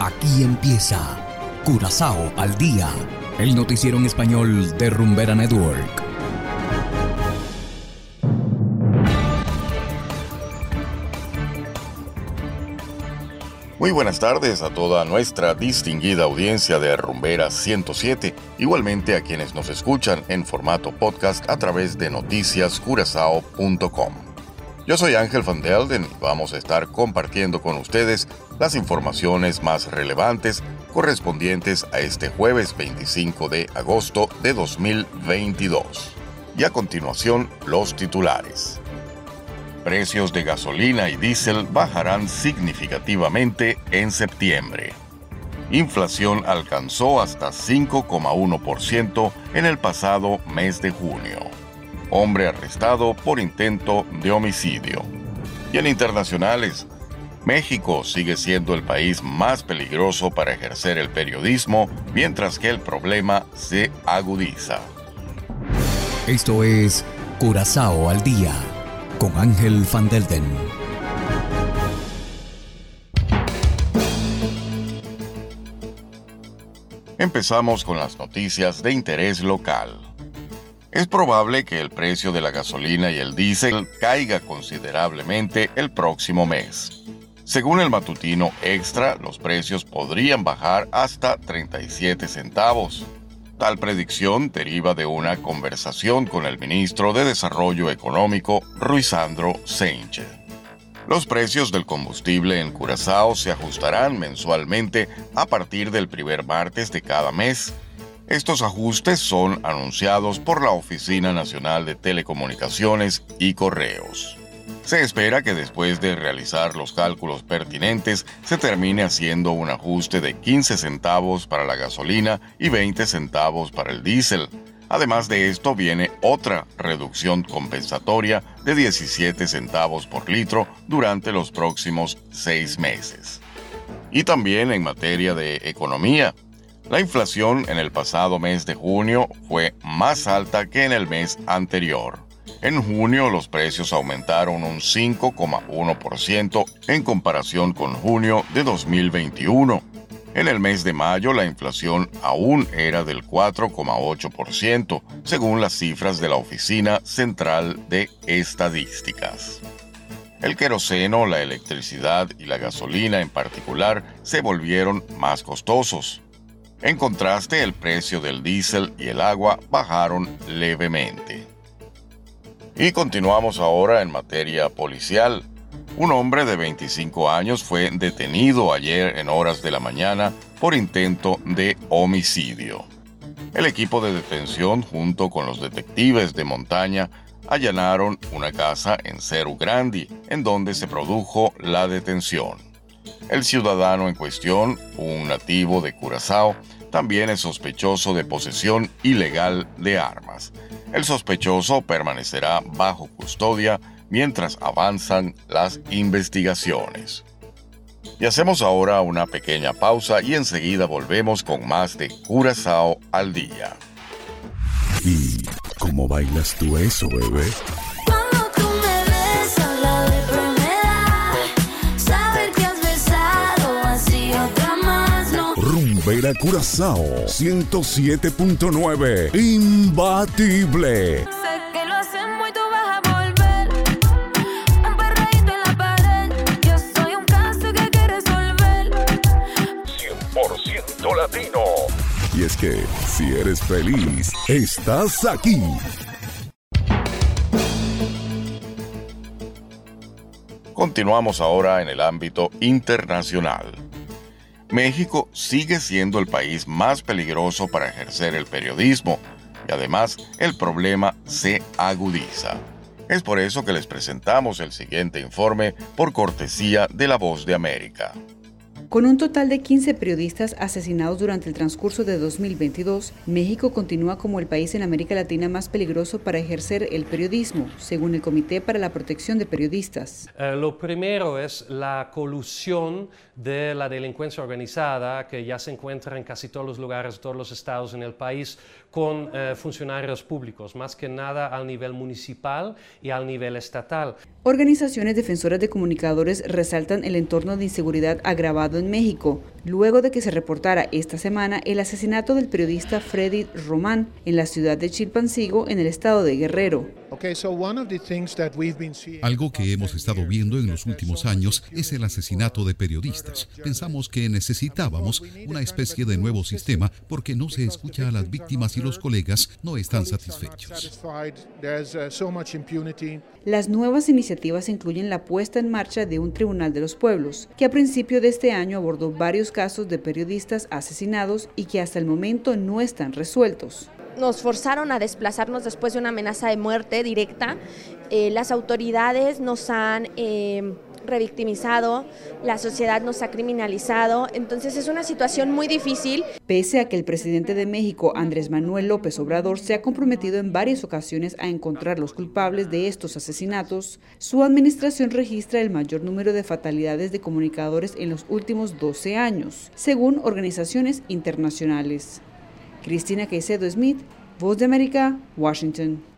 Aquí empieza Curazao al día, el noticiero en español de Rumbera Network. Muy buenas tardes a toda nuestra distinguida audiencia de Rumbera 107, igualmente a quienes nos escuchan en formato podcast a través de noticiascurazao.com. Yo soy Ángel Van Delden y vamos a estar compartiendo con ustedes las informaciones más relevantes correspondientes a este jueves 25 de agosto de 2022. Y a continuación, los titulares. Precios de gasolina y diésel bajarán significativamente en septiembre. Inflación alcanzó hasta 5,1% en el pasado mes de junio hombre arrestado por intento de homicidio. Y en internacionales, México sigue siendo el país más peligroso para ejercer el periodismo, mientras que el problema se agudiza. Esto es Curazao al Día, con Ángel Van Delden. Empezamos con las noticias de interés local. Es probable que el precio de la gasolina y el diésel caiga considerablemente el próximo mes. Según el matutino Extra, los precios podrían bajar hasta 37 centavos. Tal predicción deriva de una conversación con el ministro de Desarrollo Económico, Ruizandro Seinche. Los precios del combustible en Curazao se ajustarán mensualmente a partir del primer martes de cada mes estos ajustes son anunciados por la Oficina Nacional de Telecomunicaciones y Correos. Se espera que después de realizar los cálculos pertinentes se termine haciendo un ajuste de 15 centavos para la gasolina y 20 centavos para el diésel. Además de esto viene otra reducción compensatoria de 17 centavos por litro durante los próximos seis meses. Y también en materia de economía, la inflación en el pasado mes de junio fue más alta que en el mes anterior. En junio los precios aumentaron un 5,1% en comparación con junio de 2021. En el mes de mayo la inflación aún era del 4,8%, según las cifras de la Oficina Central de Estadísticas. El queroseno, la electricidad y la gasolina en particular se volvieron más costosos. En contraste, el precio del diésel y el agua bajaron levemente. Y continuamos ahora en materia policial. Un hombre de 25 años fue detenido ayer en horas de la mañana por intento de homicidio. El equipo de detención junto con los detectives de montaña allanaron una casa en Cerro Grande en donde se produjo la detención. El ciudadano en cuestión, un nativo de Curazao, también es sospechoso de posesión ilegal de armas. El sospechoso permanecerá bajo custodia mientras avanzan las investigaciones. Y hacemos ahora una pequeña pausa y enseguida volvemos con más de Curazao al día. ¿Y cómo bailas tú eso, bebé? Vera Curazao 107.9 Imbatible. Sé que lo hacemos y tú vas a volver. Un perreíto en la pared. Yo soy un caso que hay que resolver. 100% latino. Y es que si eres feliz, estás aquí. Continuamos ahora en el ámbito internacional. México sigue siendo el país más peligroso para ejercer el periodismo y además el problema se agudiza. Es por eso que les presentamos el siguiente informe por cortesía de La Voz de América. Con un total de 15 periodistas asesinados durante el transcurso de 2022, México continúa como el país en América Latina más peligroso para ejercer el periodismo, según el Comité para la Protección de Periodistas. Eh, lo primero es la colusión de la delincuencia organizada que ya se encuentra en casi todos los lugares, todos los estados en el país, con eh, funcionarios públicos, más que nada al nivel municipal y al nivel estatal. Organizaciones defensoras de comunicadores resaltan el entorno de inseguridad agravado en México, luego de que se reportara esta semana el asesinato del periodista Freddy Román en la ciudad de Chilpancingo, en el estado de Guerrero. Algo que hemos estado viendo en los últimos años es el asesinato de periodistas. Pensamos que necesitábamos una especie de nuevo sistema porque no se escucha a las víctimas y los colegas no están satisfechos. Las nuevas iniciativas incluyen la puesta en marcha de un Tribunal de los Pueblos, que a principio de este año abordó varios casos de periodistas asesinados y que hasta el momento no están resueltos nos forzaron a desplazarnos después de una amenaza de muerte directa. Eh, las autoridades nos han eh, revictimizado, la sociedad nos ha criminalizado, entonces es una situación muy difícil. Pese a que el presidente de México, Andrés Manuel López Obrador, se ha comprometido en varias ocasiones a encontrar los culpables de estos asesinatos, su administración registra el mayor número de fatalidades de comunicadores en los últimos 12 años, según organizaciones internacionales. Cristina Caicedo Smith, Voz de América, Washington.